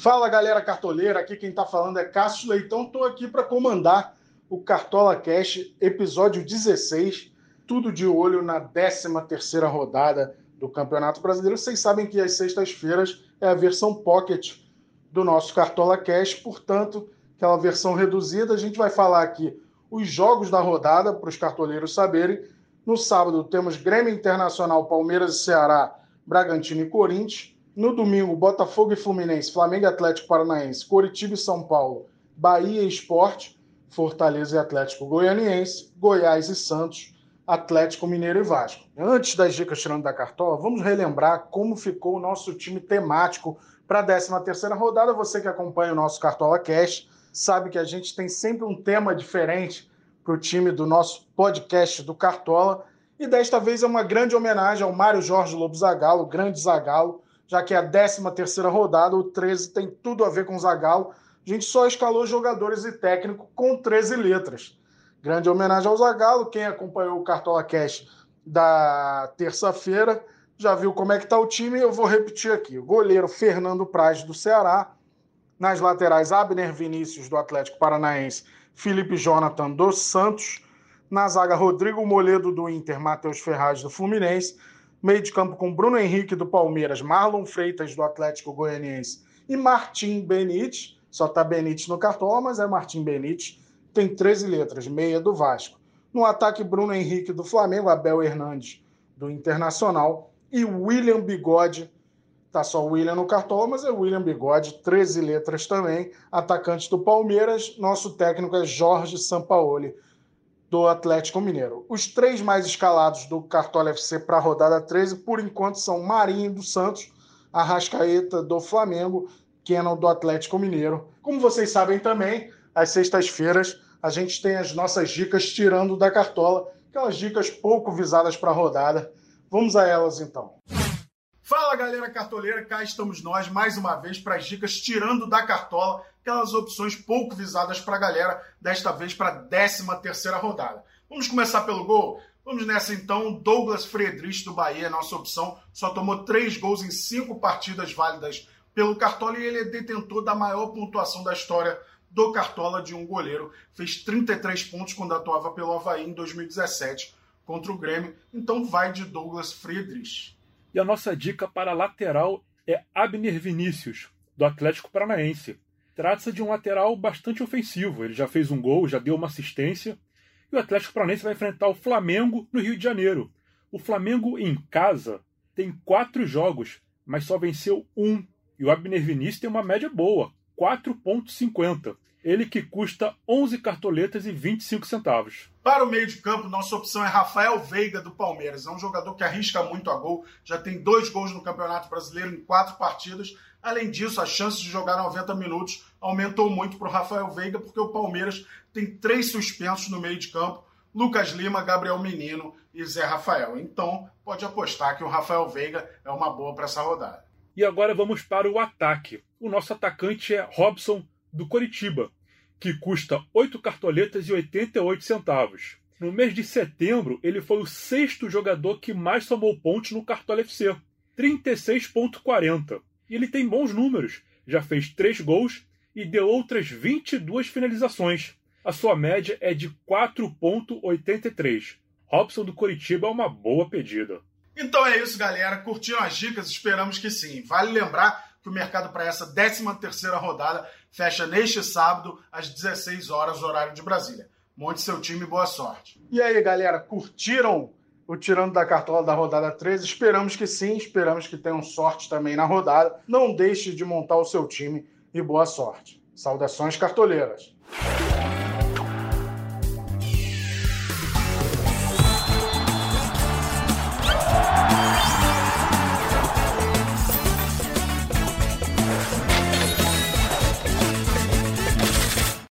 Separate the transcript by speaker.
Speaker 1: Fala galera cartoleira, aqui quem está falando é Cássio Leitão. Estou aqui para comandar o Cartola Cash, episódio 16. Tudo de olho na 13 terceira rodada do Campeonato Brasileiro. Vocês sabem que às sextas-feiras é a versão Pocket do nosso Cartola Cash, portanto, aquela versão reduzida. A gente vai falar aqui os jogos da rodada para os cartoleiros saberem. No sábado temos Grêmio Internacional, Palmeiras e Ceará, Bragantino e Corinthians. No domingo, Botafogo e Fluminense, Flamengo e Atlético Paranaense, Coritiba e São Paulo, Bahia e Esporte, Fortaleza e Atlético Goianiense, Goiás e Santos, Atlético Mineiro e Vasco. Antes das dicas tirando da cartola, vamos relembrar como ficou o nosso time temático para a 13 terceira rodada. Você que acompanha o nosso Cartola Cash sabe que a gente tem sempre um tema diferente para o time do nosso podcast do Cartola. E desta vez é uma grande homenagem ao Mário Jorge Lobo Zagalo, grande Zagalo, já que é a 13 terceira rodada, o 13 tem tudo a ver com o Zagallo. A gente só escalou jogadores e técnico com 13 letras. Grande homenagem ao Zagallo. Quem acompanhou o Cartola Cash da terça-feira já viu como é que está o time. Eu vou repetir aqui. O goleiro Fernando Praz, do Ceará. Nas laterais, Abner Vinícius, do Atlético Paranaense. Felipe Jonathan, do Santos. Na zaga, Rodrigo Moledo, do Inter. Matheus Ferraz, do Fluminense. Meio de campo com Bruno Henrique do Palmeiras, Marlon Freitas do Atlético Goianiense e Martim Benítez. Só tá Benítez no cartão, mas é Martim Benítez. Tem 13 letras, meia do Vasco. No ataque, Bruno Henrique do Flamengo, Abel Hernandes do Internacional e William Bigode. Tá só o William no cartão, mas é William Bigode, 13 letras também. Atacante do Palmeiras, nosso técnico é Jorge Sampaoli do Atlético Mineiro. Os três mais escalados do Cartola FC para a rodada 13, por enquanto, são Marinho do Santos, Arrascaeta do Flamengo, Kenan do Atlético Mineiro. Como vocês sabem também, às sextas-feiras a gente tem as nossas dicas tirando da cartola, aquelas dicas pouco visadas para a rodada. Vamos a elas então. Fala galera cartoleira, cá estamos nós mais uma vez para as dicas tirando da cartola, aquelas opções pouco visadas para a galera, desta vez para a 13 terceira rodada. Vamos começar pelo gol? Vamos nessa então, Douglas Friedrich do Bahia, nossa opção, só tomou três gols em cinco partidas válidas pelo Cartola e ele é detentor da maior pontuação da história do Cartola de um goleiro. Fez 33 pontos quando atuava pelo Havaí em 2017 contra o Grêmio, então vai de Douglas Friedrich.
Speaker 2: E a nossa dica para lateral é Abner Vinícius, do Atlético Paranaense. Trata-se de um lateral bastante ofensivo. Ele já fez um gol, já deu uma assistência. E o Atlético Paranaense vai enfrentar o Flamengo no Rio de Janeiro. O Flamengo em casa tem quatro jogos, mas só venceu um. E o Abner Vinícius tem uma média boa, 4,50 ele que custa 11 cartoletas e 25 centavos.
Speaker 1: Para o meio de campo, nossa opção é Rafael Veiga do Palmeiras. É um jogador que arrisca muito a gol, já tem dois gols no Campeonato Brasileiro em quatro partidas. Além disso, a chance de jogar 90 minutos aumentou muito para o Rafael Veiga, porque o Palmeiras tem três suspensos no meio de campo: Lucas Lima, Gabriel Menino e Zé Rafael. Então, pode apostar que o Rafael Veiga é uma boa para essa rodada.
Speaker 2: E agora vamos para o ataque. O nosso atacante é Robson do Coritiba, que custa 8 cartoletas e 88 centavos. No mês de setembro, ele foi o sexto jogador que mais somou pontos no Cartola FC, 36.40. E ele tem bons números, já fez 3 gols e deu outras 22 finalizações. A sua média é de 4.83. Robson do Coritiba é uma boa pedida.
Speaker 1: Então é isso, galera. Curtiram as dicas? Esperamos que sim. Vale lembrar que o mercado para essa 13 terceira rodada fecha neste sábado às 16 horas, horário de Brasília. Monte seu time boa sorte. E aí, galera, curtiram o Tirando da Cartola da rodada 13? Esperamos que sim, esperamos que tenham sorte também na rodada. Não deixe de montar o seu time e boa sorte. Saudações cartoleiras.